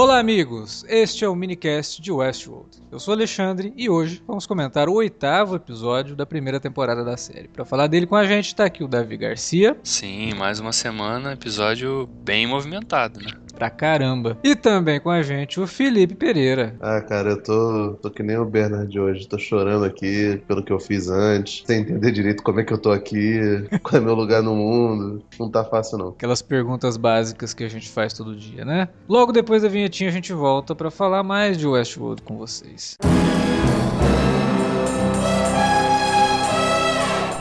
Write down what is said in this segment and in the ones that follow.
Olá, amigos! Este é o minicast de Westworld. Eu sou Alexandre e hoje vamos comentar o oitavo episódio da primeira temporada da série. Para falar dele com a gente, tá aqui o Davi Garcia. Sim, mais uma semana, episódio bem movimentado, né? Pra caramba. E também com a gente o Felipe Pereira. Ah, cara, eu tô, tô que nem o Bernard hoje. Tô chorando aqui pelo que eu fiz antes, sem entender direito como é que eu tô aqui, qual é meu lugar no mundo. Não tá fácil, não. Aquelas perguntas básicas que a gente faz todo dia, né? Logo depois da vinhetinha a gente volta para falar mais de Westworld com vocês.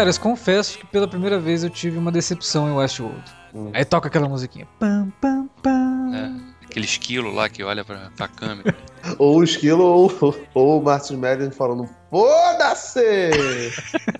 Cara, eu confesso que pela primeira vez eu tive uma decepção em Westworld. Hum. Aí toca aquela musiquinha. Pam, pam, pam. É, aquele esquilo lá que olha pra, pra câmera. ou o esquilo ou, ou o Martin Madden falando Foda-se!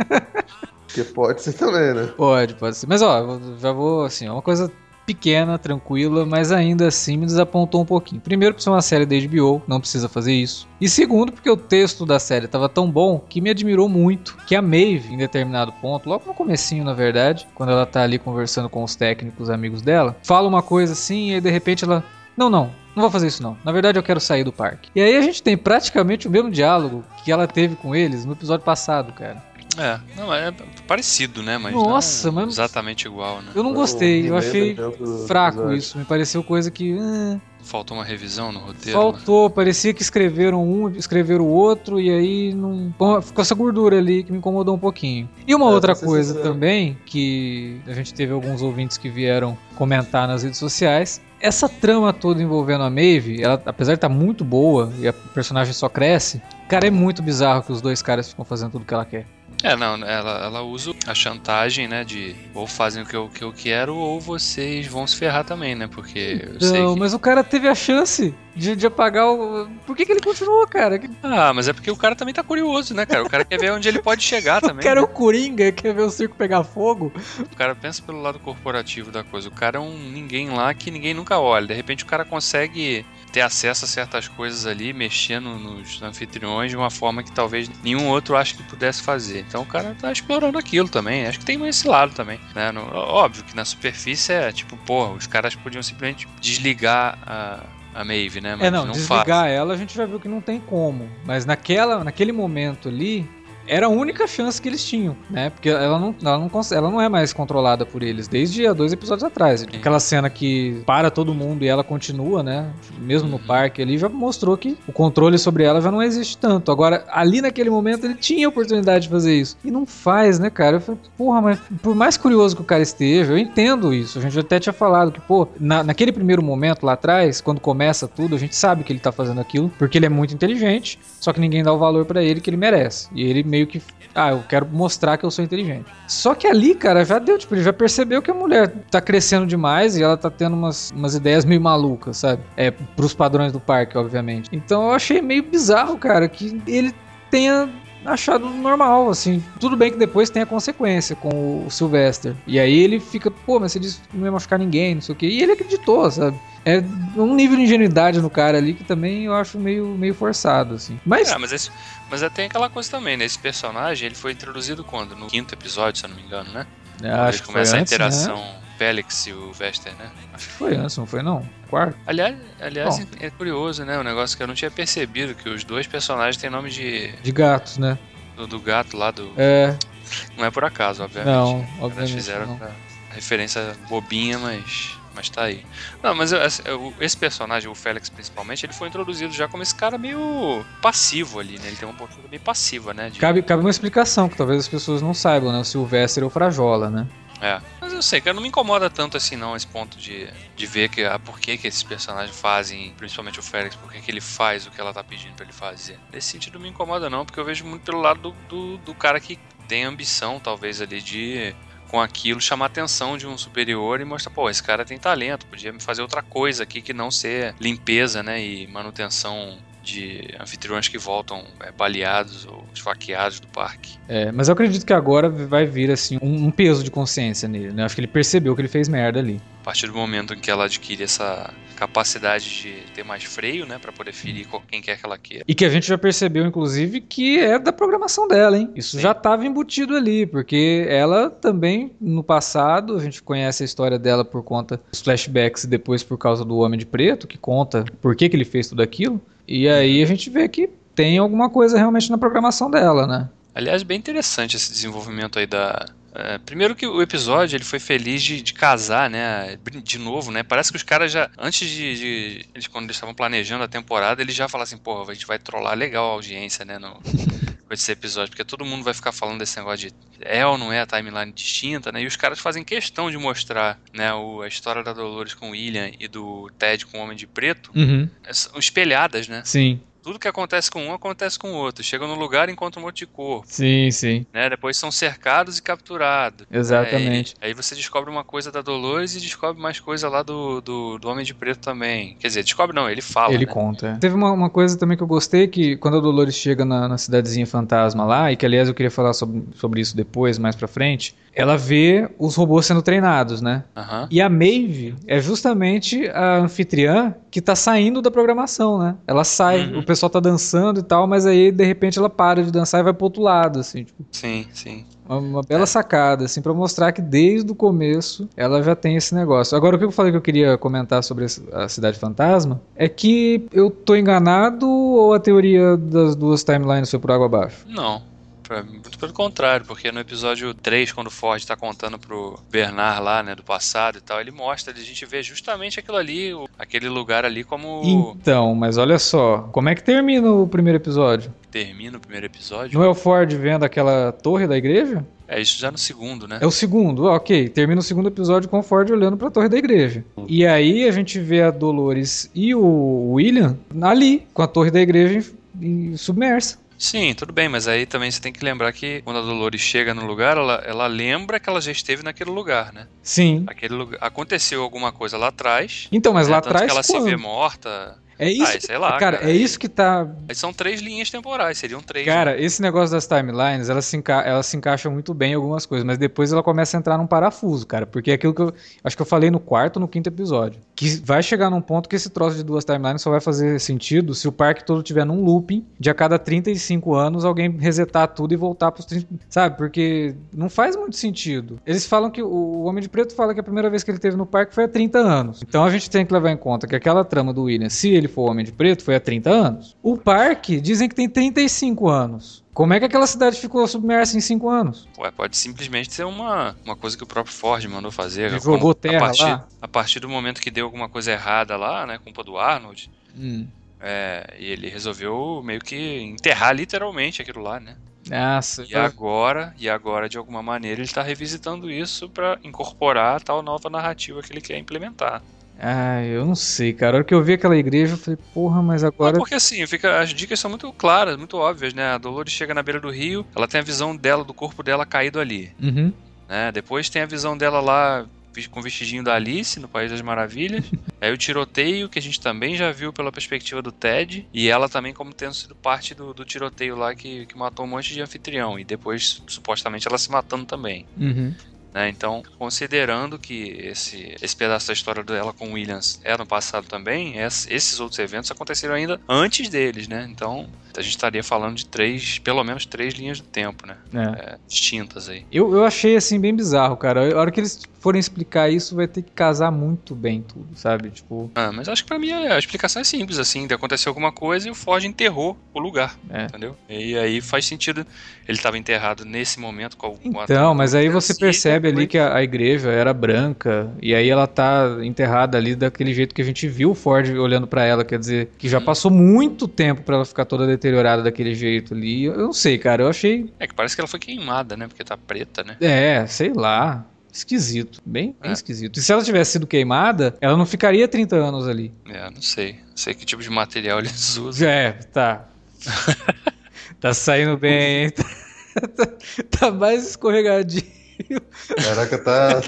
que pode ser também, né? Pode, pode ser. Mas ó, já vou assim, é uma coisa pequena, tranquila, mas ainda assim me desapontou um pouquinho. Primeiro, por ser uma série da HBO, não precisa fazer isso. E segundo, porque o texto da série estava tão bom que me admirou muito que a Maeve, em determinado ponto, logo no comecinho, na verdade, quando ela tá ali conversando com os técnicos amigos dela, fala uma coisa assim e de repente ela, não, não, não vou fazer isso não. Na verdade, eu quero sair do parque. E aí a gente tem praticamente o mesmo diálogo que ela teve com eles no episódio passado, cara. É, não, é parecido, né? Mas Nossa, não mas exatamente igual, né? Eu não gostei, eu achei fraco isso. Me pareceu coisa que. Eh. Faltou uma revisão no roteiro. Faltou, né? parecia que escreveram um, escreveram o outro, e aí não. Ficou essa gordura ali que me incomodou um pouquinho. E uma é, outra coisa também, que a gente teve alguns ouvintes que vieram comentar nas redes sociais, essa trama toda envolvendo a Maeve, ela, apesar de estar tá muito boa e a personagem só cresce, cara, é muito bizarro que os dois caras ficam fazendo tudo que ela quer. É, não, ela, ela usa a chantagem, né, de ou fazem o que eu, que eu quero ou vocês vão se ferrar também, né, porque Não, que... mas o cara teve a chance de, de apagar o... Por que, que ele continuou, cara? Ah, mas é porque o cara também tá curioso, né, cara? O cara quer ver onde ele pode chegar também. o cara né? é o Coringa, quer ver o circo pegar fogo. O cara pensa pelo lado corporativo da coisa. O cara é um ninguém lá que ninguém nunca olha. De repente o cara consegue ter acesso a certas coisas ali, mexendo nos anfitriões de uma forma que talvez nenhum outro ache que pudesse fazer. Então o cara tá explorando aquilo também. Acho que tem esse lado também. Né? No, óbvio que na superfície é tipo, porra, os caras podiam simplesmente desligar a a Maeve, né? Mas é, não, não desligar faz. ela a gente já viu que não tem como. Mas naquela, naquele momento ali, era a única chance que eles tinham, né? Porque ela não, ela não, ela não é mais controlada por eles desde há dois episódios atrás. Aquela cena que para todo mundo e ela continua, né? Mesmo no uhum. parque ali, já mostrou que o controle sobre ela já não existe tanto. Agora, ali naquele momento, ele tinha a oportunidade de fazer isso. E não faz, né, cara? Eu falei, porra, mas por mais curioso que o cara esteja, eu entendo isso. A gente até tinha falado que, pô, na, naquele primeiro momento lá atrás, quando começa tudo, a gente sabe que ele tá fazendo aquilo, porque ele é muito inteligente, só que ninguém dá o valor para ele que ele merece. E ele meio que. Ah, eu quero mostrar que eu sou inteligente. Só que ali, cara, já deu, tipo, ele já percebeu que a mulher tá crescendo demais e ela tá tendo umas, umas ideias meio malucas, sabe? É, pros padrões do parque, obviamente. Então eu achei meio bizarro, cara, que ele tenha achado normal, assim. Tudo bem que depois tem a consequência com o Sylvester. E aí ele fica, pô, mas você disse que não ia machucar ninguém, não sei o quê. E ele acreditou, sabe? É um nível de ingenuidade no cara ali que também eu acho meio, meio forçado, assim. Mas. É, mas, esse, mas tem aquela coisa também, né? Esse personagem ele foi introduzido quando? No quinto episódio, se eu não me engano, né? É, acho que começa a antes, interação né? Félix e o Vester, né? Acho que foi antes, não foi não? Quarto? Aliás, aliás é curioso, né? O um negócio que eu não tinha percebido, que os dois personagens têm nome de. De gatos, né? Do, do gato lá do. É. Não é por acaso, obviamente. Não, obviamente. Eles fizeram não. a referência bobinha, mas Mas tá aí. Não, mas eu- esse personagem, o Félix principalmente, ele foi introduzido já como esse cara meio passivo ali, né? Ele tem uma postura meio passiva, né? de- Cabe, cabe uma explicação que talvez as pessoas não saibam, né? O Sylvester é o Frajola, né? É. Mas eu sei, cara, não me incomoda tanto assim não, esse ponto de, de ver que, ah, por que, que esses personagens fazem, principalmente o Félix, por que, que ele faz o que ela tá pedindo pra ele fazer. Nesse sentido não me incomoda não, porque eu vejo muito pelo lado do, do, do cara que tem ambição, talvez, ali de com aquilo chamar a atenção de um superior e mostrar, pô, esse cara tem talento, podia fazer outra coisa aqui que não ser limpeza, né, e manutenção de anfitriões que voltam é, baleados ou esfaqueados do parque. É, mas eu acredito que agora vai vir, assim, um, um peso de consciência nele, né? Acho que ele percebeu que ele fez merda ali. A partir do momento em que ela adquire essa capacidade de ter mais freio, né, para poder ferir quem quer que ela queira. E que a gente já percebeu, inclusive, que é da programação dela, hein? Isso Sim. já estava embutido ali, porque ela também, no passado, a gente conhece a história dela por conta dos flashbacks e depois por causa do Homem de Preto, que conta por que, que ele fez tudo aquilo. E aí a gente vê que tem alguma coisa realmente na programação dela, né? Aliás, bem interessante esse desenvolvimento aí da. é, primeiro que o episódio ele foi feliz de, de casar, né? De novo, né? Parece que os caras já, antes de. de- eles, quando eles estavam planejando a temporada, eles já falaram assim, porra, a gente vai trollar legal a audiência, né? No, com esse episódio, porque todo mundo vai ficar falando desse negócio de é ou não é a timeline distinta, né? E os caras fazem questão de mostrar, né, o, a história da Dolores com o William e do Ted com o Homem de Preto, Uhum. são espelhadas, né? Sim, Tudo que acontece com um acontece com o outro. Chegam no lugar e encontram um monte de corpo sim, sim. né? Depois são cercados e capturados. Exatamente. Aí, aí você descobre uma coisa da Dolores e descobre mais coisa lá do, do, do Homem de Preto também. Quer dizer, descobre não, ele fala. Ele né? conta. é. Teve uma, uma coisa também que eu gostei, que quando a Dolores chega na, na cidadezinha fantasma lá, e que aliás eu queria falar sobre, sobre isso depois, mais pra frente, ela vê os robôs sendo treinados, né? Aham. E a Maeve é justamente a anfitriã que tá saindo da programação, né? Ela sai, Uhum. o pessoal tá dançando e tal, mas aí de repente ela para de dançar e vai pro outro lado, assim, tipo, Sim, sim. uma, uma bela sacada, assim, pra mostrar que desde o começo ela já tem esse negócio. Agora, o que eu falei que eu queria comentar sobre a Cidade Fantasma é que eu tô enganado ou a teoria das duas timelines foi por água abaixo? Não. Pra- Muito pelo contrário, porque no episódio 3, quando o Ford tá contando pro Bernard lá, né, do passado e tal, ele mostra, a gente vê justamente aquilo ali, aquele lugar ali como Então, mas olha só, como é que termina o primeiro episódio? termina o primeiro episódio. Não é o Ford vendo aquela torre da igreja? É isso já no segundo, né? É o segundo, ok. Termina o segundo episódio com o Ford olhando pra torre da igreja. E aí a gente vê a Dolores e o William ali, com a torre da igreja submersa. Sim, tudo bem, mas aí também você tem que lembrar que quando a Dolores chega no lugar, ela, ela lembra que ela já esteve naquele lugar, né? Sim. Aquele lugar, aconteceu alguma coisa lá atrás. Então, mas né? lá Tanto atrás que ela quando? se vê morta. É isso. Ah, que- sei lá, cara, cara. é isso que tá. São três linhas temporais, seriam três. né? Cara, esse negócio das timelines, elas se, enca... elas se encaixam muito bem em algumas coisas, mas depois ela começa a entrar num parafuso, cara. Porque é aquilo que eu. Acho que eu falei no quarto no quinto episódio. Que vai chegar num ponto que esse troço de duas timelines só vai fazer sentido se o parque todo tiver num looping de a cada 35 anos alguém resetar tudo e voltar pros 30. Sabe? Porque não faz muito sentido. Eles falam que. O Homem de Preto fala que a primeira vez que ele teve no parque foi há 30 anos. Então a gente tem que levar em conta que aquela trama do William, se ele for o Homem de Preto, foi há 30 anos. O parque dizem que tem 35 anos. Como é que aquela cidade ficou submersa em 5 anos? Ué, pode simplesmente ser uma, uma coisa que o próprio Ford mandou fazer. Ele como jogou terra a partir, lá? A partir do momento que deu alguma coisa errada lá, né? Culpa do Arnold. Hum. É, e ele resolveu meio que enterrar literalmente aquilo lá, né? Nossa. E agora, e agora de alguma maneira ele está revisitando isso para incorporar a tal nova narrativa que ele quer implementar. Ah, eu não sei, cara. A hora que eu vi aquela igreja, eu falei, porra, mas Não, agora. porque assim, fica, as dicas são muito claras, muito óbvias, né? A Dolores chega na beira do rio, ela tem a visão dela, do corpo dela caído ali, Uhum. né? Depois tem a visão dela lá com o vestidinho da Alice no País das Maravilhas. Aí o tiroteio, que a gente também já viu pela perspectiva do Ted, e ela também como tendo sido parte do, do tiroteio lá que, que matou um monte de anfitrião, e depois supostamente ela se matando também. Uhum. Né? Então, considerando que esse, esse pedaço da história dela com Williams é no passado também, es- esses outros eventos aconteceram ainda antes deles, né? Então, a gente estaria falando de três, pelo menos três linhas do tempo, né? É. É, distintas aí. Eu, eu achei assim bem bizarro, cara. A hora que eles forem explicar isso, vai ter que casar muito bem tudo, sabe? Tipo, Ah, mas acho que pra mim a explicação é simples, assim, de acontecer alguma coisa e o Ford enterrou o lugar, É. entendeu? E aí faz sentido. Ele estava enterrado nesse momento com a com a- Então, mas aí você percebe ali que a, a igreja era branca e aí ela tá enterrada ali daquele jeito que a gente viu o Ford olhando pra ela, quer dizer, que já Uhum. passou muito tempo pra ela ficar toda deteriorada daquele jeito ali. Eu, eu não sei, cara, eu achei, É que parece que ela foi queimada, né? Porque tá preta, né? é, sei lá, esquisito, bem, bem É. esquisito. E se ela tivesse sido queimada, ela não ficaria 30 anos ali. É, não sei. Não sei que tipo de material eles usam. É, tá. tá saindo bem, tá, tá mais escorregadinho. Caraca, tá,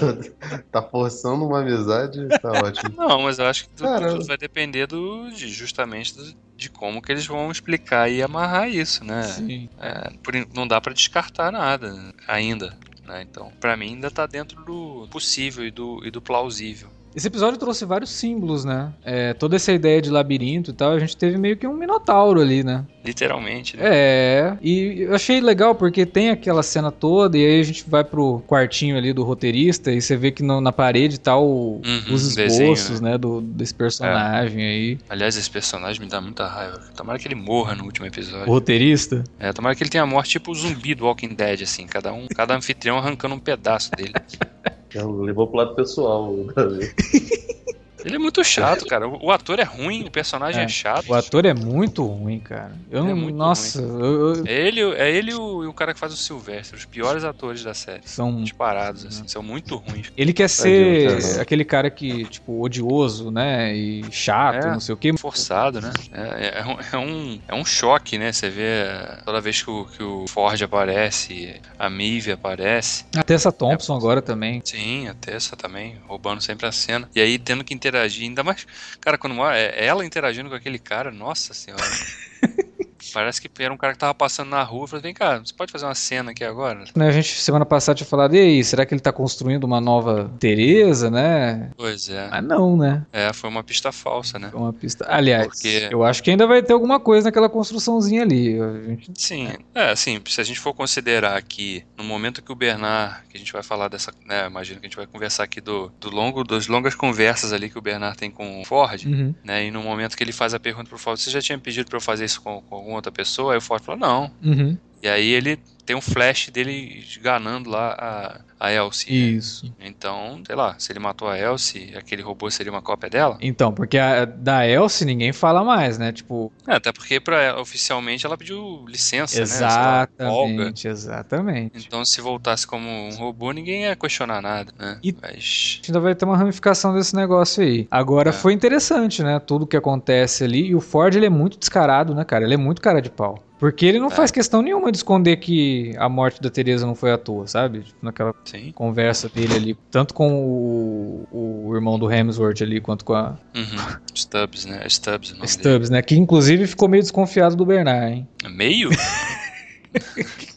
tá forçando uma amizade, tá ótimo. Não, mas eu acho que tudo, tudo vai depender do, de, justamente do- de como que eles vão explicar e amarrar isso, né? Sim. É, por não dá pra descartar nada ainda. Né? Então, pra mim ainda tá dentro do possível e do, e do plausível. Esse episódio trouxe vários símbolos, né? É, toda essa ideia de labirinto e tal, a gente teve meio que um minotauro ali, né? Literalmente, né? É, e eu achei legal porque tem aquela cena toda e aí a gente vai pro quartinho ali do roteirista e você vê que no- na parede tá o- Uhum, os desenho, esboços, né, do, desse personagem aí. Aliás, esse personagem me dá muita raiva. Tomara que ele morra no último O episódio. roteirista? É, tomara que ele tenha morte tipo o zumbi do Walking Dead, assim. Cada um, cada anfitrião arrancando um pedaço dele. Levou pro lado pessoal. o Davi. Ele é muito chato, cara. O, ator é ruim, o personagem é, É, chato. O ator é muito ruim, cara. Eu É não. muito nossa, eu- eu- É ele, é ele e o, o cara que faz o Sylvester, os piores atores da série. são Disparados, assim, são muito ruins. Ele quer Tadinho, ser cara. aquele cara que, tipo, odioso, né? E chato, É. não sei o quê. Forçado, né? É, é um, é, um, é um choque, né? Você vê é, toda vez que o, que o Ford aparece, a Mive aparece. Até essa Thompson agora também. Sim, a Tessa também, roubando sempre a cena. E aí tendo que interagir, ainda mais. Cara, quando é ela interagindo com aquele cara, nossa senhora. Parece que era um cara que tava passando na rua. Eu falei, vem cá, você pode fazer uma cena aqui agora? Né, a gente semana passada tinha falado, e aí, será que ele tá construindo uma nova Teresa, né? Pois é. Mas não, né? É, foi uma pista falsa, né? É uma pista. Aliás, Porque- eu acho que ainda vai ter alguma coisa naquela construçãozinha ali. Gente- Sim, é assim, se a gente for considerar que no momento que o Bernard, que a gente vai falar dessa, né, imagino que a gente vai conversar aqui do, do longo, das longas conversas ali que o Bernard tem com o Ford, Uhum. né, e no momento que ele faz a pergunta pro Ford, você já tinha pedido pra eu fazer isso com, com alguma outra pessoa? Aí o Ford falou, não. Uhum. E aí ele tem um flash dele esganando lá a, Elsie. né? Isso. Então, sei lá, se ele matou a Elsie, aquele robô seria uma cópia dela? Então, porque a, da Elsie ninguém fala mais, né? Tipo, É, até porque pra, oficialmente ela pediu licença, né? lá, folga. exatamente, exatamente. Então, se voltasse como um robô, ninguém ia questionar nada, né? E- Mas. ainda vai ter uma ramificação desse negócio aí. Agora É. foi interessante, né? Tudo que acontece ali. E o Ford, ele é muito descarado, né, cara? Ele é muito cara de pau. Porque ele não É. faz questão nenhuma de esconder que a morte da Teresa não foi à toa, sabe? Tipo, naquela Sim. conversa dele ali, tanto com o, o irmão do Hemsworth ali, quanto com a Uhum. Stubbs, né? Stubbs Stubbs, né? Que inclusive ficou meio desconfiado do Bernard, hein? dele. Meio?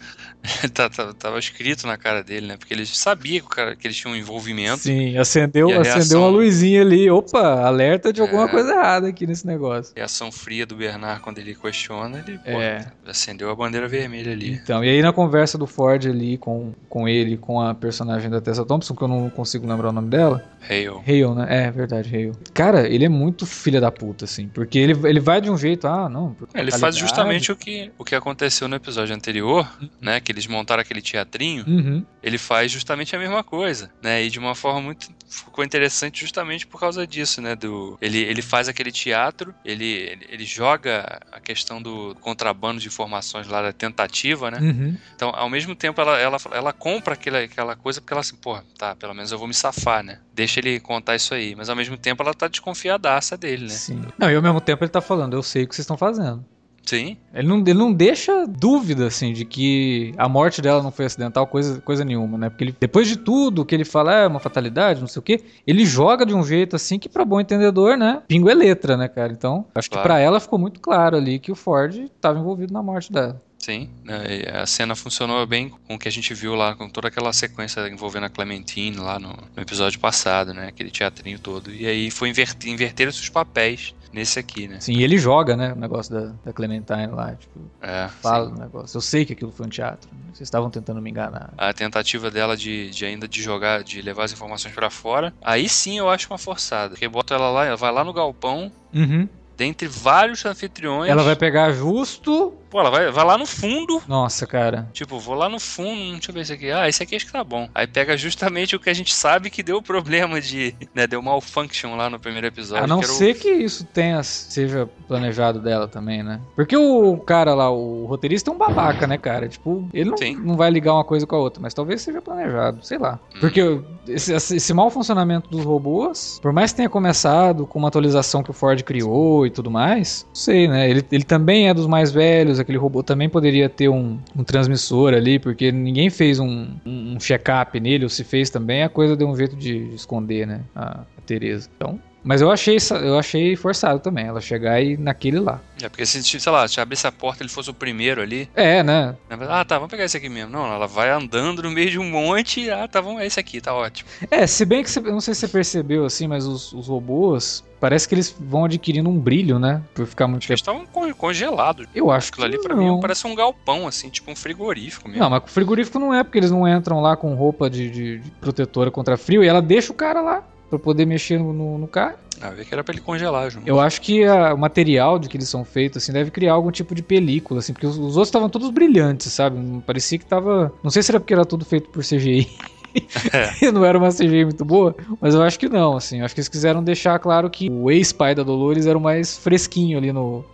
Tá- tá- Tava escrito na cara dele, né? Porque ele sabia que, o cara, que eles tinham um envolvimento. Sim, acendeu, E a acendeu reação- uma luzinha ali. Opa, alerta de alguma É. coisa errada aqui nesse negócio. A reação fria do Bernard quando ele questiona, ele pô, É. acendeu a bandeira vermelha ali. Então, e aí na conversa do Ford ali com, com ele, com a personagem da Tessa Thompson, que eu não consigo lembrar o nome dela. Hale. Hale, né? É, verdade, Hale. Cara, ele é muito filha da puta, assim. Porque ele, ele vai de um jeito, ah, não. por Ele faz justamente o que, o que aconteceu no episódio anterior, né? Que eles montaram aquele teatrinho. Uhum. ele faz justamente a mesma coisa, né? E de uma forma muito ficou interessante justamente por causa disso, né? Do ele, ele faz aquele teatro, ele, ele, joga a questão do contrabando de informações lá da tentativa, né? Uhum. Então, ao mesmo tempo, ela, ela, ela compra aquela, aquela coisa porque ela assim, pô, tá, pelo menos eu vou me safar, né? Deixa ele contar isso aí. Mas ao mesmo tempo ela tá desconfiadaça dele, né? Sim. Não, e ao mesmo tempo ele tá falando, eu sei o que vocês estão fazendo. Sim, Ele não, ele não deixa dúvida, assim, de que a morte dela não foi acidental, coisa, coisa nenhuma, né? Porque ele, depois de tudo que ele fala, "Ah, é uma fatalidade, não sei o quê, ele joga de um jeito, assim, que pra bom entendedor, né? Pingo é letra, né, cara? Então, acho que Claro. pra ela ficou muito claro ali que o Ford tava envolvido na morte dela. Sim, né, a cena funcionou bem com o que a gente viu lá, com toda aquela sequência envolvendo a Clementine lá no, no episódio passado, né? Aquele teatrinho todo. E aí foi inverter, inverter os papéis nesse aqui, né? Sim, e ele joga, né? O negócio da, da Clementine lá. Tipo, É, fala sim. o negócio. Eu sei que aquilo foi um teatro. né? Vocês estavam tentando me enganar. A tentativa dela de, de ainda de jogar, de levar as informações pra fora, aí sim eu acho uma forçada. Porque bota ela lá, ela vai lá no galpão, Uhum. dentre vários anfitriões. Ela vai pegar justo. Pô, ela vai, vai lá no fundo. Nossa, cara. Tipo, vou lá no fundo, deixa eu ver esse aqui. Ah, esse aqui acho que tá bom. Aí pega justamente o que a gente sabe que deu problema de. Né, deu malfunction lá no primeiro episódio. A não que era o- ser que isso tenha, seja planejado dela também, né? Porque o cara lá, o roteirista é um babaca, né, cara? Tipo, ele não, Sim. não vai ligar uma coisa com a outra, mas talvez seja planejado, sei lá. Hum. Porque esse, esse mau funcionamento dos robôs, por mais que tenha começado com uma atualização que o Ford criou e tudo mais, não sei, né? Ele, ele também é dos mais velhos, aquele robô também poderia ter um, um transmissor ali, porque ninguém fez um, um, um check-up nele, ou se fez também, a coisa deu um jeito de, de esconder, né? A, a Tereza. Então. Mas eu achei, eu achei forçado também, ela chegar e naquele lá. É, porque se, sei lá, se abrisse a porta ele fosse o primeiro ali. É, né? Ah, tá, vamos pegar esse aqui mesmo. Não, ela vai andando no meio de um monte. e, Ah, tá, vamos, é esse aqui, tá ótimo. É, se bem que você, não sei se você percebeu assim, mas os, os robôs parece que eles vão adquirindo um brilho, né? Por ficar muito Eles tempo. estavam con- congelados. Eu acho que Aquilo ali pra não. mim parece um galpão, assim, tipo um frigorífico mesmo. Não, mas frigorífico não é, porque eles não entram lá com roupa de, de- de protetora contra frio e ela deixa o cara lá pra poder mexer no, no, no carro. Ah, eu vi que era pra ele congelar, João. Eu acho que a- o material de que eles são feitos, assim, deve criar algum tipo de película, assim, porque os, os outros estavam todos brilhantes, sabe? Parecia que tava. Não sei se era porque era tudo feito por CGI. E não era uma CGI muito boa, mas eu acho que não, assim. Eu acho que eles quiseram deixar claro que o ex-pai da Dolores era o mais fresquinho ali no,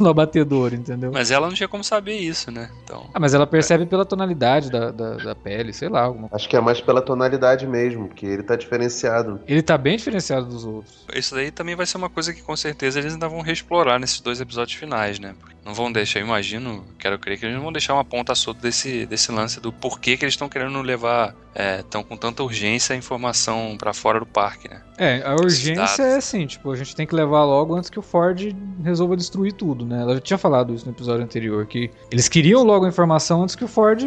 no abatedor, entendeu? Mas ela não tinha como saber isso, né? Então. Ah, mas ela percebe pela tonalidade da, da, da pele, sei lá. Alguma... Acho que é mais pela tonalidade mesmo, que ele tá diferenciado. Ele tá bem diferenciado dos outros. Isso daí também vai ser uma coisa que com certeza eles ainda vão reexplorar nesses dois episódios finais, né? Porque Não vão deixar, eu imagino, quero crer que eles não vão deixar uma ponta solta desse, desse lance do porquê que eles estão querendo levar, estão com tanta urgência a informação pra fora do parque, né? É, a urgência é assim, tipo, a gente tem que levar logo antes que o Ford resolva destruir tudo, né? Ela já tinha falado isso no episódio anterior, que eles queriam logo a informação antes que o Ford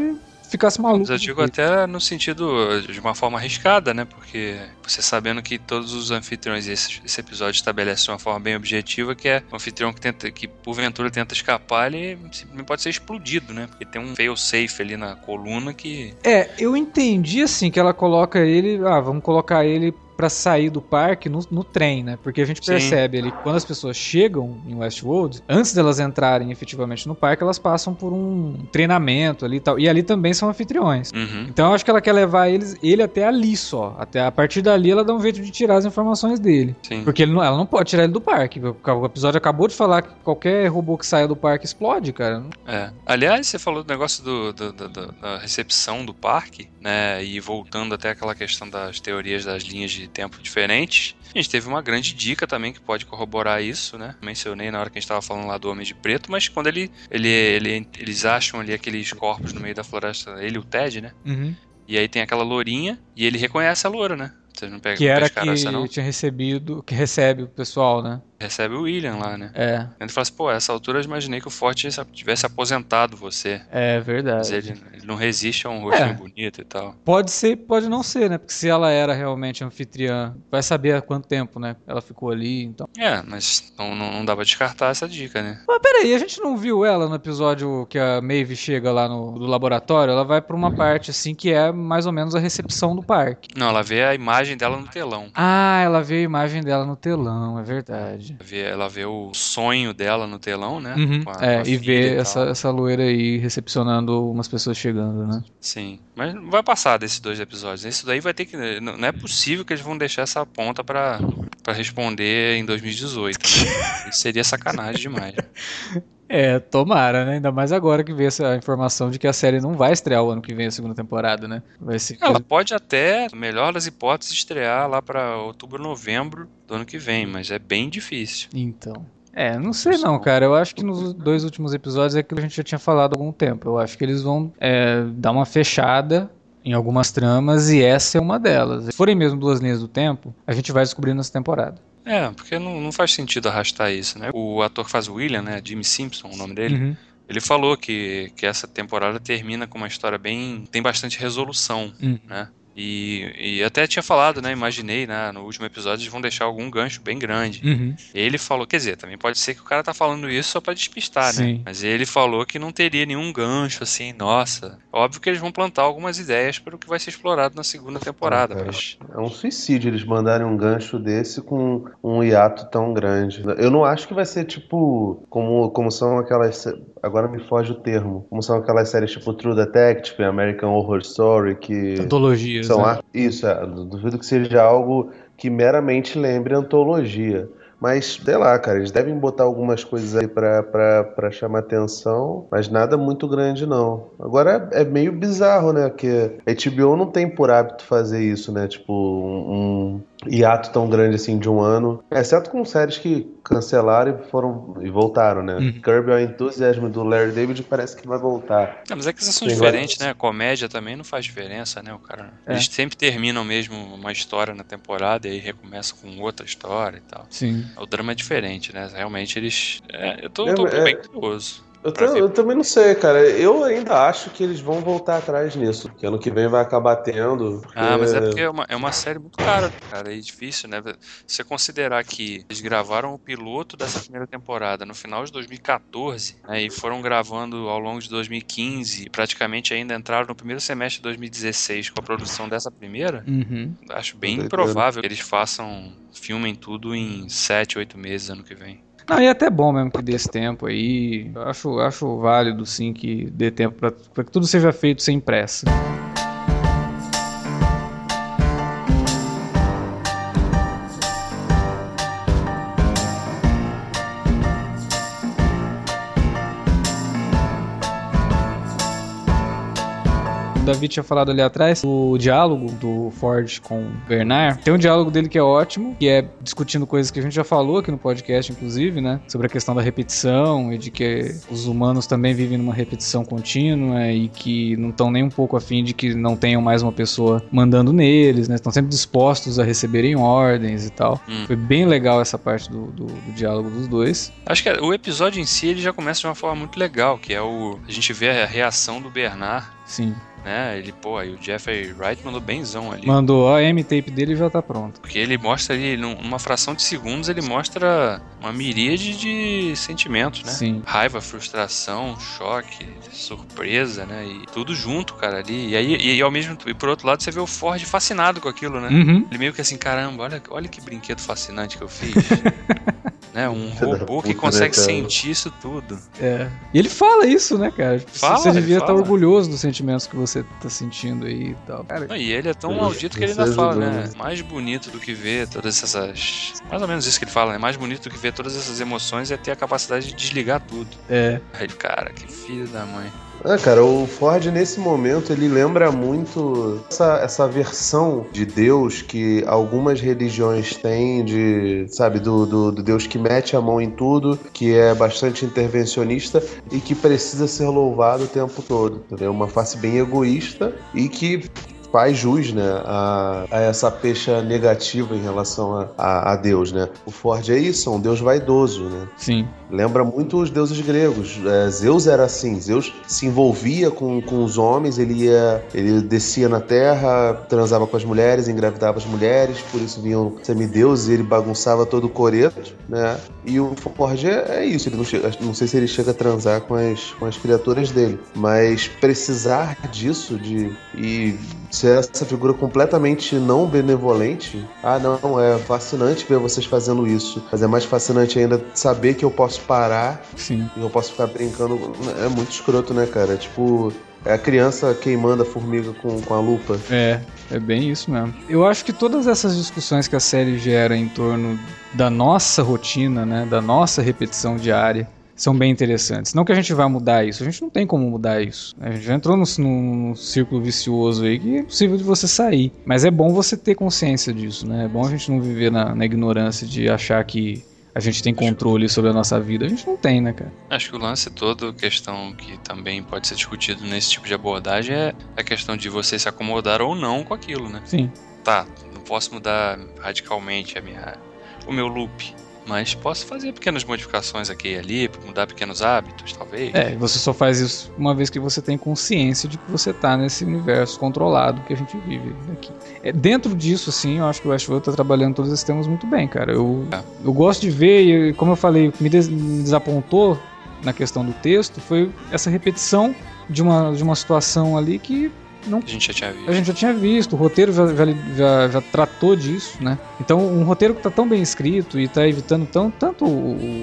ficasse maluco. Mas eu digo até no sentido de uma forma arriscada, né? Porque você sabendo que todos os anfitriões, esse, esse episódio estabelece de uma forma bem objetiva, que é o anfitrião que tenta, que porventura tenta escapar, ele pode ser explodido, né? Porque tem um fail safe ali na coluna que. É, eu entendi assim que ela coloca ele, ah, vamos colocar ele pra sair do parque no, no trem, né? Porque a gente Sim. percebe ali que quando as pessoas chegam em Westworld, antes delas entrarem efetivamente no parque, elas passam por um treinamento ali e tal. E ali também são anfitriões. Uhum. Então eu acho que ela quer levar eles, ele até ali só. Até a partir dali ela dá um jeito de tirar as informações dele. Sim. Porque não- ela não pode tirar ele do parque. O episódio acabou de falar que qualquer robô que saia do parque explode, cara. É. Aliás, você falou do negócio do, do- do- da recepção do parque, né? E voltando até aquela questão das teorias das linhas de tempo diferentes. A gente teve uma grande dica também que pode corroborar isso, né? Mencionei na hora que a gente estava falando lá do Homem de Preto, mas quando ele, ele, ele- eles acham ali aqueles corpos no meio da floresta, ele e o Ted, né? E aí tem aquela lourinha e ele reconhece a loura, né? Vocês não pegam Que era pescaram essa, não? que tinha recebido, que recebe o pessoal, né? Recebe o William lá, né? É, Ele fala assim, pô, essa altura eu imaginei que o Forte tivesse aposentado você. é Mas verdade. ele, ele não resiste a um rostinho É. bonito e tal. Pode ser, pode não ser, né? Porque se ela era realmente anfitriã, vai saber há quanto tempo, né? Ela ficou ali, então. É, mas não, não, não dá pra descartar essa dica, né? Mas peraí, a gente não viu ela no episódio que a Maeve chega lá no do laboratório? Ela vai pra uma parte assim que é mais ou menos a recepção do parque. Não, ela vê a imagem dela no telão. Ah, ela vê a imagem dela no telão, é verdade. Ela vê, ela vê o sonho dela no telão, né? Uhum, a- é, e vê tal. essa, essa loira aí recepcionando umas pessoas chegando, né? Sim. Mas não vai passar desses dois episódios. Isso daí vai ter que. Não não é possível que eles vão deixar essa ponta pra, pra responder em 2018. Né? Isso seria sacanagem demais. É, tomara, né? Ainda mais agora que veio essa informação de que a série não vai estrear o ano que vem a segunda temporada, né? Vai ser. Ela pode até, melhor das hipóteses, estrear lá pra outubro, novembro do ano que vem, mas é bem difícil. Então. É, não sei não, cara. Eu acho que nos dois últimos episódios é aquilo que a gente já tinha falado há algum tempo. Eu acho que eles vão é, dar uma fechada em algumas tramas e essa é uma delas. Se forem mesmo duas linhas do tempo, a gente vai descobrir nessa temporada. É, porque não, não faz sentido arrastar isso, né? O ator que faz o William, né? Jimmy Simpson, o nome dele. Uhum. Ele falou que, que essa temporada termina com uma história bem. tem bastante resolução, Hum. né? E, e até tinha falado, né? Imaginei, né? No último episódio eles vão deixar algum gancho bem grande. Uhum. Ele falou, quer dizer, também pode ser que o cara tá falando isso só pra despistar, né? Sim. Mas ele falou que não teria nenhum gancho, assim, nossa. Óbvio que eles vão plantar algumas ideias para o que vai ser explorado na segunda temporada, Ah, mas. É um suicídio eles mandarem um gancho desse com um hiato tão grande. Eu não acho que vai ser tipo. Como, como são aquelas. Agora me foge o termo. Como são aquelas séries tipo True Detective, American Horror Story, que. Antologias. São né? Isso, é, duvido que seja algo que meramente lembre antologia. Mas, sei lá, cara, eles devem botar algumas coisas aí pra, pra, pra chamar atenção, mas nada muito grande, não. Agora é, é meio bizarro, né? Porque a HBO não tem por hábito fazer isso, né? Tipo, um hiato tão grande assim de um ano. Exceto com séries que cancelaram e foram e voltaram, né? Uhum. Kirby ao entusiasmo do Larry David parece que vai voltar. Não, mas é que essas são diferentes, né? Comédia também não faz diferença, né? O cara. É. Eles sempre terminam mesmo uma história na temporada e aí recomeçam com outra história e tal. Sim. O drama é diferente, né? Realmente eles. é, eu tô, É, tô é- bem curioso. Eu, tam- eu também não sei, cara. Eu ainda acho que eles vão voltar atrás nisso. Porque ano que vem vai acabar tendo. porque- Ah, mas é porque é uma, é uma série muito cara, cara, e difícil, né? Se você considerar que eles gravaram o piloto dessa primeira temporada no final de 2014, né, e foram gravando ao longo de 2015, e praticamente ainda entraram no primeiro semestre de 2016 com a produção dessa primeira, Uhum. acho bem improvável que eles façam, filmem tudo em 7, 8 meses ano que vem. Não, e é até bom mesmo que dê esse tempo aí. Eu acho, acho válido, sim, que dê tempo pra que tudo seja feito sem pressa. O David tinha falado ali atrás, o diálogo do Ford com o Bernard. Tem um diálogo dele que é ótimo, que é discutindo coisas que a gente já falou aqui no podcast, inclusive, né? Sobre a questão da repetição e de que os humanos também vivem numa repetição contínua e que não estão nem um pouco afim de que não tenham mais uma pessoa mandando neles, né? Estão sempre dispostos a receberem ordens e tal. Hum. Foi bem legal essa parte do, do- do diálogo dos dois. Acho que o episódio em si ele já começa de uma forma muito legal, que é o a gente vê a reação do Bernard, Sim. né? Ele, pô, aí o Jeffrey Wright mandou benzão ali. Mandou a M-tape dele já tá pronto. Porque ele mostra ali, num- numa fração de segundos, ele mostra uma miríade de sentimentos, né? Sim. Raiva, frustração, choque, surpresa, né? E tudo junto, cara, ali. E aí, e, ao mesmo e por outro lado, você vê o Ford fascinado com aquilo, né? Uhum. Ele meio que assim, caramba, olha, olha que brinquedo fascinante que eu fiz. né? Um robô que consegue né, cara? sentir isso tudo. É. E ele fala isso, né, cara? Tipo, Fala, você devia estar fala. orgulhoso dos sentimentos que você tá sentindo aí e tal. Cara, Não, E ele é tão Ele- maldito que ele ainda fala, ajudou, né? né? Mais bonito do que ver todas essas. Mais ou menos isso que ele fala, né? Mais bonito do que ver todas essas emoções é ter a capacidade de desligar tudo. é. Aí ele, cara, que filho da mãe. Ah, cara, o Ford nesse momento ele lembra muito essa, essa versão de Deus que algumas religiões têm, de, sabe, do, do, do Deus que mete a mão em tudo, que é bastante intervencionista e que precisa ser louvado o tempo todo. Entendeu? Uma face bem egoísta e que faz jus né, a, a essa pecha negativa em relação a, a, a Deus, né? O Ford é isso, é um Deus vaidoso, né? Sim. Lembra muito os deuses gregos. É, Zeus era assim. Zeus se envolvia com, com os homens, ele ia, ele descia na terra, transava com as mulheres, engravidava as mulheres, por isso vinham semideuses e ele bagunçava todo o coreto, né? E o Ford é, é isso. Ele não, chega, não sei se ele chega a transar com as, com as criaturas dele, mas precisar disso de e ser essa figura completamente não benevolente. Ah, não, é fascinante ver vocês fazendo isso, mas é mais fascinante ainda saber que eu posso parar Sim. e eu posso ficar brincando. É muito escroto, né, cara? Tipo, é a criança queimando a formiga com, com a lupa. É, é bem isso mesmo. Eu acho que todas essas discussões que a série gera em torno da nossa rotina, né, da nossa repetição diária, são bem interessantes. Não que a gente vá mudar isso, a gente não tem como mudar isso. A gente já entrou num, num círculo vicioso aí que é impossível de você sair. Mas é bom você ter consciência disso, né? É bom a gente não viver na, na ignorância de achar que a gente tem controle sobre a nossa vida. A gente não tem, né, cara? Acho que o lance todo, questão que também pode ser discutido nesse tipo de abordagem, é a questão de você se acomodar ou não com aquilo, né? Sim. Tá, não posso mudar radicalmente a minha, o meu loop. Mas posso fazer pequenas modificações aqui e ali, mudar pequenos hábitos, talvez. É, você só faz isso uma vez que você tem consciência de que você tá nesse universo controlado que a gente vive aqui. É, dentro disso, sim, eu acho que o Westworld tá trabalhando todos esses temas muito bem, cara. Eu, É. eu gosto de ver, e como eu falei, o que me, des- me desapontou na questão do texto foi essa repetição de uma, de uma situação ali que não A gente já tinha visto. a gente já tinha visto, o roteiro já, já, já, já tratou disso, né? Então, um roteiro que tá tão bem escrito e tá evitando tão, tanto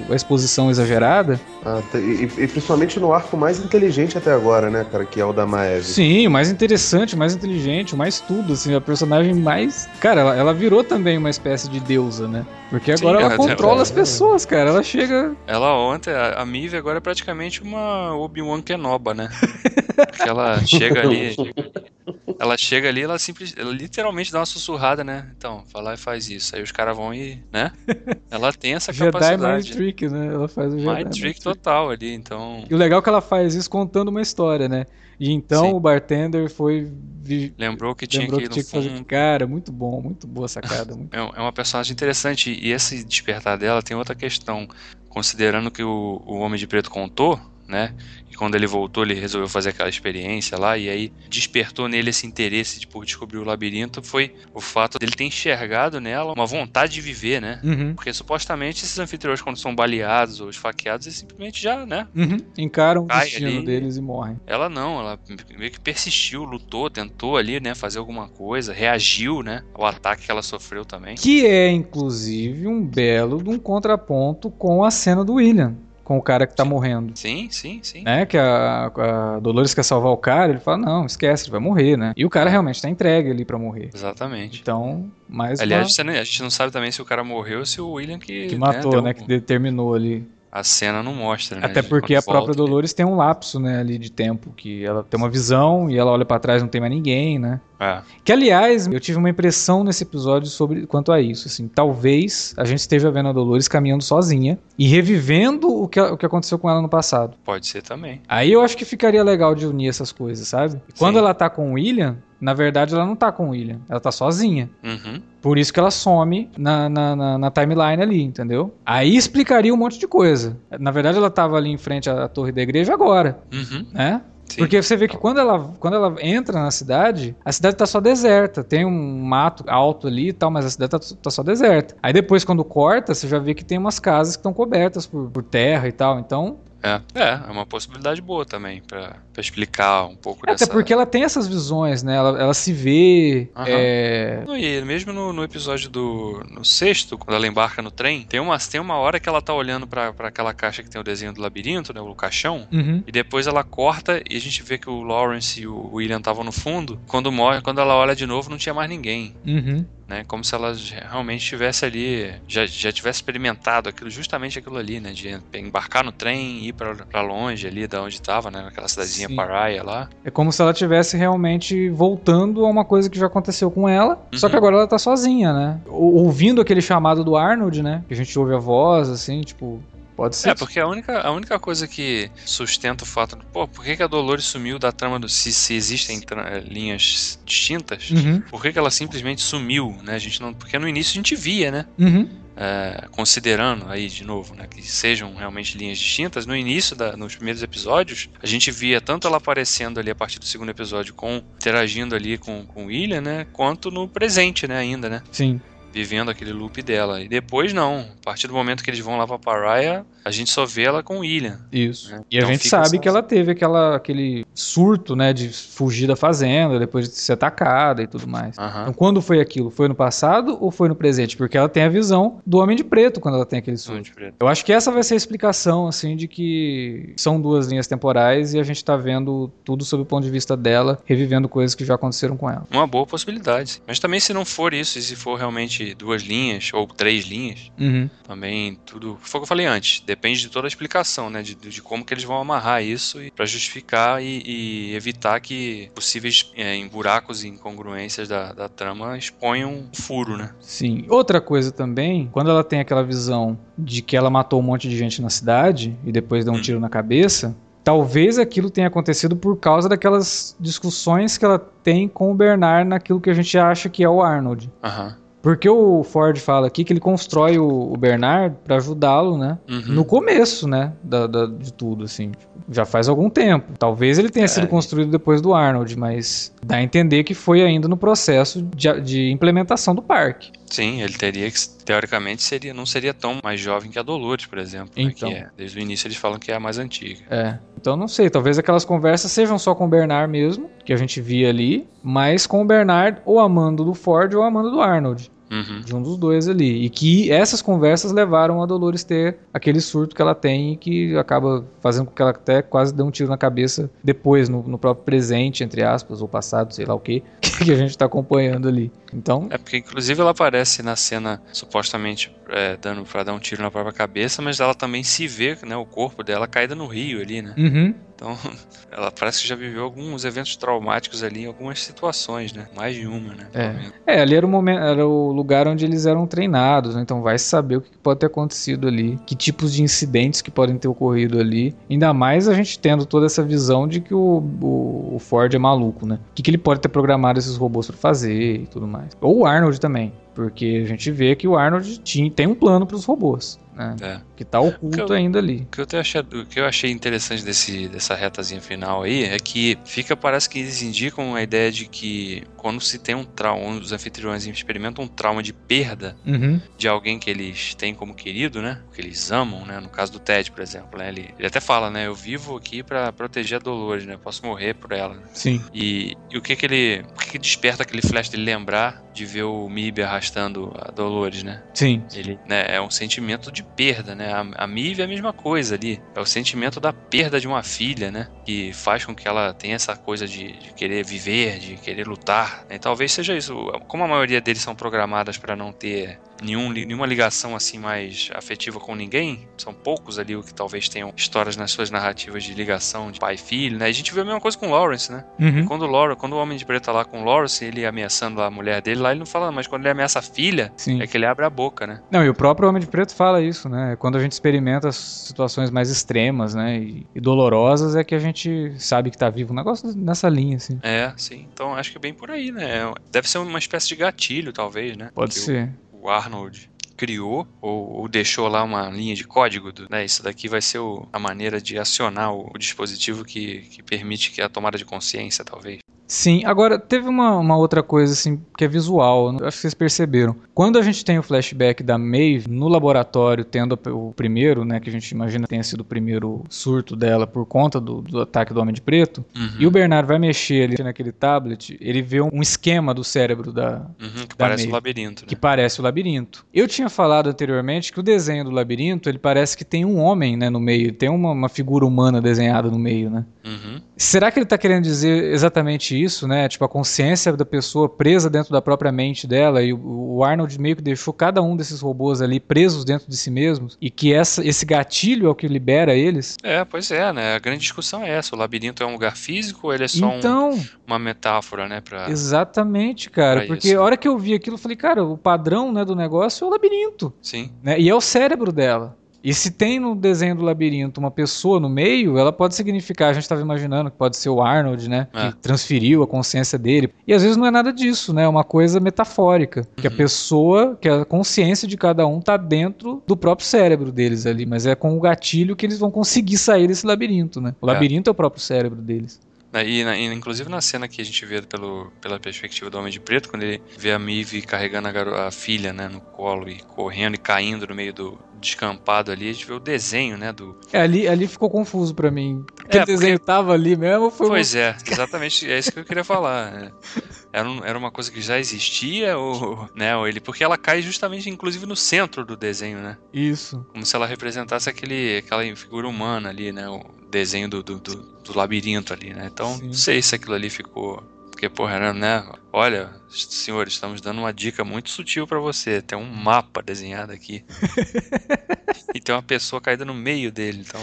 a exposição exagerada. Ah, te- e, e principalmente no arco mais inteligente até agora, né, cara, que é o da Maeve. Sim, o mais interessante, o mais inteligente, o mais tudo, assim, a personagem mais. Cara, ela, ela virou também uma espécie de deusa, né? Porque Sim, agora ela ela- controla ela- as pessoas, cara. Ela chega. Ela ontem, a, a Mive agora é praticamente uma Obi-Wan Kenoba, né? Porque ela chega ali. Ela chega ali, ela simples, ela literalmente dá uma sussurrada, né? Então, vai lá e faz isso. Aí os caras vão e, né? Ela tem essa Jedi Mind capacidade. Trick, né? Ela faz o Jedi Mind trick total ali, então. E o legal é que ela faz isso contando uma história, né? E então Sim. o bartender foi. Lembrou que tinha lembrou que que ir tinha no que fazer. fundo. Cara, muito bom, muito boa sacada. muito- É é uma personagem interessante. E esse despertar dela tem outra questão. Considerando que o, o Homem de Preto contou, né? E quando ele voltou, ele resolveu fazer aquela experiência lá. E aí despertou nele esse interesse de, por descobrir o labirinto. Foi o fato dele ter enxergado nela uma vontade de viver, né? Uhum, Porque supostamente esses anfitriões, quando são baleados ou esfaqueados, eles simplesmente já, né? uhum. Encaram o destino ali. deles e morrem. Ela não, ela meio que persistiu, lutou, tentou ali, né? Fazer alguma coisa, reagiu, né? Ao ataque que ela sofreu também. Que é, inclusive, um belo de um contraponto com a cena do William, com o cara que tá morrendo. Sim, sim, sim. Né? Que a, a Dolores quer salvar o cara, ele fala, não, esquece, ele vai morrer, né? E o cara realmente tá entregue ali pra morrer. Exatamente. Então, mais Aliás, uma nem- a gente não sabe também se o cara morreu ou se o William que, que matou, deu- né? Que determinou ali. A cena não mostra, né? Até porque a própria volta. Dolores tem um lapso, né, ali de tempo, que ela tem uma visão e ela olha pra trás e não tem mais ninguém, né? É, Que, aliás, eu tive uma impressão nesse episódio sobre quanto a isso. Assim, talvez a gente esteja vendo a Dolores caminhando sozinha e revivendo o que, o que aconteceu com ela no passado. pode ser também. Aí eu acho que ficaria legal de unir essas coisas, sabe? E Quando Sim. ela tá com o William, na verdade ela não tá com o William, ela tá sozinha. Uhum. Por isso que ela some na, na, na- na timeline ali, entendeu? Aí explicaria um monte de coisa. Na verdade, ela tava ali em frente à, à torre da igreja agora, Uhum. né? Sim. Porque você vê que quando ela, quando ela entra na cidade, a cidade tá só deserta. Tem um mato alto ali e tal, mas a cidade tá, tá só deserta. Aí depois, quando corta, você já vê que tem umas casas que estão cobertas por, por terra e tal. Então, É, é, é uma possibilidade boa também pra, pra explicar um pouco até dessa. porque ela tem essas visões, né? Ela, ela se vê. Aham. é, Não, e mesmo no, no episódio do no sexto, quando ela embarca no trem, tem uma, tem uma hora que ela tá olhando pra pra aquela caixa que tem o desenho do labirinto, né, o caixão, uhum, e depois ela corta e a gente vê que o Lawrence e o William estavam no fundo. Quando, morre, quando ela olha de novo, não tinha mais ninguém. uhum. Né? Como se ela realmente tivesse ali, já, já tivesse experimentado aquilo, justamente aquilo ali, né? De embarcar no trem e ir pra longe ali da onde tava, né? Naquela cidadezinha Sim. Pariah lá. É como se ela estivesse realmente voltando a uma coisa que já aconteceu com ela, só Uhum. que agora ela tá sozinha, né? Ou- Ouvindo aquele chamado do Arnold, né? Que a gente ouve a voz, assim, tipo, pode ser. É, porque a única, a única coisa que sustenta o fato de, pô, por que, que a Dolores sumiu da trama do. Se, se existem tra- linhas distintas, Uhum, por que, que ela simplesmente sumiu, né? A gente não, porque no início a gente via, né? uhum, É, considerando aí de novo, né, que sejam realmente linhas distintas, no início, da, nos primeiros episódios, a gente via tanto ela aparecendo ali a partir do segundo episódio, com interagindo ali com, com o William, né, quanto no presente, né, ainda, né, sim. vivendo aquele loop dela. E depois não, a partir do momento que eles vão lá pra Pariah, a gente só vê ela com o William. Isso. né. E a Então gente fica sabe que ela teve aquela, aquele surto, né, de fugir da fazenda, depois de ser atacada e tudo mais. Então, quando foi aquilo? Foi no passado ou foi no presente? Porque ela tem a visão do Homem de Preto quando ela tem aquele surto. Eu acho que essa vai ser a explicação, assim, de que são duas linhas temporais e a gente tá vendo tudo sob o ponto de vista dela, revivendo coisas que já aconteceram com ela. Uma boa possibilidade. Mas também se não for isso, e se for realmente duas linhas ou três linhas, Uhum. também tudo. Foi o que eu falei antes. Depende de toda a explicação, né? De, de como que eles vão amarrar isso para justificar e, e evitar que possíveis é, em buracos e incongruências da, da trama exponham um furo, né? Sim. Outra coisa também, quando ela tem aquela visão de que ela matou um monte de gente na cidade e depois deu um Hum. tiro na cabeça, talvez aquilo tenha acontecido por causa daquelas discussões que ela tem com o Bernard naquilo que a gente acha que é o Arnold. Aham. Porque o Ford fala aqui que ele constrói o, o Bernard para ajudá-lo, né? Uhum. No começo, né? Da, da- de tudo, assim. Já faz algum tempo. Talvez ele tenha É. sido construído depois do Arnold, mas dá a entender que foi ainda no processo de, de implementação do parque. Sim, ele teria que, teoricamente, seria, não seria tão mais jovem que a Dolores, por exemplo. né, Então. que é, desde o início eles falam que é a mais antiga. É. Então não sei, talvez aquelas conversas sejam só com o Bernard mesmo, que a gente via ali, mas com o Bernard ou amando do Ford ou amando do Arnold. Uhum. de um dos dois ali. E que essas conversas levaram a Dolores ter aquele surto que ela tem e que acaba fazendo com que ela até quase dê um tiro na cabeça depois, no, no próprio presente, entre aspas, ou passado, sei lá o que, que a gente tá acompanhando ali. Então, É porque, inclusive, ela aparece na cena supostamente é, dando para dar um tiro na própria cabeça, mas ela também se vê, né? O corpo dela caída no rio ali, né? uhum, Então, ela parece que já viveu alguns eventos traumáticos ali em algumas situações, né? Mais de uma, né? É. É, ali era o momento, era o lugar onde eles eram treinados, né? então vai saber o que pode ter acontecido ali, que tipos de incidentes que podem ter ocorrido ali. Ainda mais a gente tendo toda essa visão de que o, o- Ford é maluco, né? O que, que ele pode ter programado esses robôs pra fazer e tudo mais. Ou o Arnold também, porque a gente vê que o Arnold tinha, tem um plano pros robôs, né? É. Que tá oculto Que eu- ainda ali. O que eu, achado- o que eu achei interessante desse, dessa retazinha final aí é que fica, parece que eles indicam a ideia de que quando se tem um trauma, os anfitriões experimentam um trauma de perda Uhum, de alguém que eles têm como querido, né? Que eles amam, né? No caso do Ted, por exemplo, né? Ele, ele até fala, né? Eu vivo aqui pra proteger a Dolores, né? Posso morrer por ela. né? sim. E, e o que que ele, o que que desperta aquele flash dele lembrar de ver o Mib arrastando a Dolores, né? Sim. Ele, né, é um sentimento de perda, né? A, a Mive é a mesma coisa ali. É o sentimento da perda de uma filha, né? Que faz com que ela tenha essa coisa de, de querer viver, de querer lutar. né? Talvez seja isso. Como a maioria deles são programadas para não ter nenhum, nenhuma ligação assim mais afetiva com ninguém, são poucos ali o que talvez tenham histórias nas suas narrativas de ligação de pai e filho, né? A gente vê a mesma coisa com Lawrence, né? Uhum. Quando o, Laura, quando o Homem de Preto tá lá com o Lawrence, ele ameaçando a mulher dele, lá ele não fala, mas quando ele ameaça a filha, Sim. é que ele abre a boca, né? Não, e o próprio Homem de Preto fala isso, né? Quando a gente experimenta situações mais extremas, né? E, e dolorosas, é que a gente sabe que tá vivo. Um negócio nessa linha, assim. É, sim. Então acho que é bem por aí, né? Deve ser uma espécie de gatilho, talvez, né? Pode Que o- ser. O, Arnold criou ou, ou deixou lá uma linha de código, do, né? Isso daqui vai ser o- a maneira de acionar o, o dispositivo que, que permite que a tomada de consciência, talvez. Sim, agora teve uma, uma outra coisa assim que é visual, eu acho que vocês perceberam. Quando a gente tem o flashback da Maeve no laboratório, tendo o primeiro, né, que a gente imagina tenha sido o primeiro surto dela por conta do, do ataque do Homem de Preto, Uhum. e o Bernard vai mexer ali naquele tablet, ele vê um esquema do cérebro da, Uhum, que da parece Maeve. labirinto, né? que parece o labirinto. Eu tinha falado anteriormente que o desenho do labirinto, ele parece que tem um homem, né, no meio, tem uma, uma figura humana desenhada no meio, né? Uhum. Será que ele tá querendo dizer exatamente isso, né? Tipo, a consciência da pessoa presa dentro da própria mente dela e o, Arnold meio que deixou cada um desses robôs ali presos dentro de si mesmos e que essa, esse gatilho é o que libera eles? É, pois é, né? A grande discussão é essa. O labirinto é um lugar físico ou ele é só um- então, uma metáfora, né? Pra... exatamente, cara. Porque isso. a hora que eu vi aquilo, eu falei, cara, o padrão né, do negócio é o labirinto. Sim. né? E é o cérebro dela. E se tem no desenho do labirinto uma pessoa no meio, ela pode significar, a gente estava imaginando que pode ser o Arnold, né? É. Que transferiu a consciência dele. E às vezes não é nada disso, né? É uma coisa metafórica. Que a Uhum. pessoa, que a consciência de cada um tá dentro do próprio cérebro deles ali. Mas é com o gatilho que eles vão conseguir sair desse labirinto, né? O É. labirinto é o próprio cérebro deles. E, na- e, inclusive na cena que a gente vê pelo, pela perspectiva do Homem de Preto, quando ele vê a Mive carregando a, a filha né, no colo e correndo e caindo no meio do descampado ali, a gente vê o desenho, né? Do... É, ali, ali ficou confuso pra mim. Aquele porque- desenho tava ali mesmo, foi Pois é, exatamente, é isso que eu queria falar. né. Era, um- era uma coisa que já existia, ou, né? Ou ele, porque ela cai justamente, inclusive, no centro do desenho, né? Isso. Como se ela representasse aquele, aquela figura humana ali, né? O desenho do, do, do- do labirinto ali, né? Então, Sim. não sei se aquilo ali ficou. Porque, porra, era, né? Olha, senhores, estamos dando uma dica muito sutil pra você. Tem um mapa desenhado aqui. e tem uma pessoa caída no meio dele, então.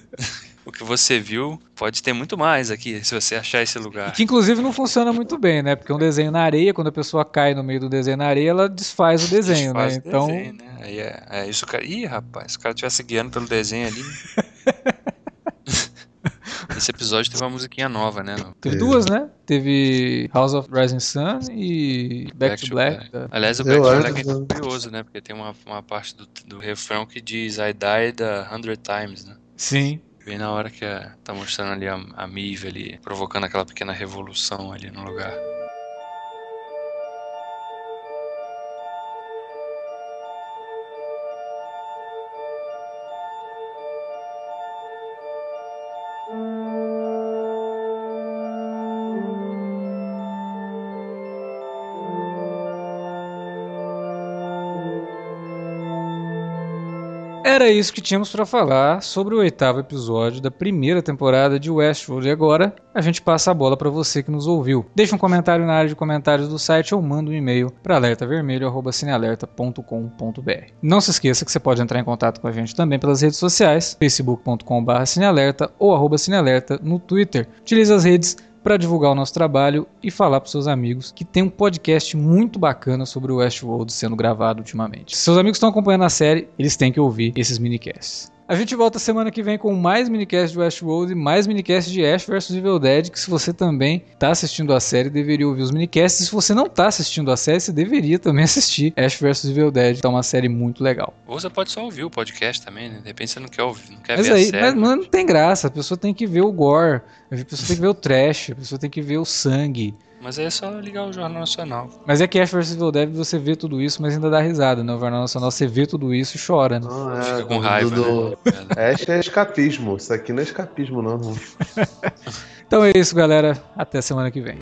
o que você viu pode ter muito mais aqui, se você achar esse lugar. Que inclusive não funciona muito bem, né? Porque um desenho na areia, quando a pessoa cai no meio do desenho na areia, ela desfaz o desenho, Desfaz né? o Então, desenho, né? Aí é, é isso, cara. Ih, rapaz, se o cara estivesse guiando pelo desenho ali. Esse episódio teve uma musiquinha nova, né? Teve É. duas, né? Teve House of Rising Sun e Back, to Black. tá? Aliás, o Eu Back to acho Black é que- curioso, né? Porque tem uma, uma parte do, do refrão que diz I died a hundred times, né? Sim. Bem na hora que a- tá mostrando ali a, a Mive ali, provocando aquela pequena revolução ali no lugar. Era isso que tínhamos pra falar sobre o oitavo episódio da primeira temporada de Westworld. E agora a gente passa a bola pra você que nos ouviu. Deixa um comentário na área de comentários do site ou manda um e-mail para alertavermelho@cinealerta.com.br. Não se esqueça que você pode entrar em contato com a gente também pelas redes sociais, facebook.com/cinealerta ou cinealerta no Twitter. Utilize as redes para divulgar o nosso trabalho e falar para seus amigos que tem um podcast muito bacana sobre o Westworld sendo gravado ultimamente. Se seus amigos estão acompanhando a série, eles têm que ouvir esses minicasts. A gente volta semana que vem com mais minicast de Westworld e mais minicast de Ash vs Evil Dead, que se você também está assistindo a série, deveria ouvir os minicasts. E se você não está assistindo a série, você deveria também assistir Ash vs Evil Dead, que é uma série muito legal. Ou você pode só ouvir o podcast também, né? De repente você não quer ouvir, não quer Mas ver aí, a série. mas, mas não tem graça, a pessoa tem que ver o gore, a pessoa tem que ver o trash, a pessoa tem que ver o sangue. Mas aí é só ligar o Jornal Nacional. Mas é que Ash vs Evil Dead você vê tudo isso, mas ainda dá risada, né? O Jornal Nacional você vê tudo isso e chora, né? Não, é, Fica com do- raiva, do- né? Ash é escapismo. Isso aqui não é escapismo, não. Então é isso, galera. Até semana que vem.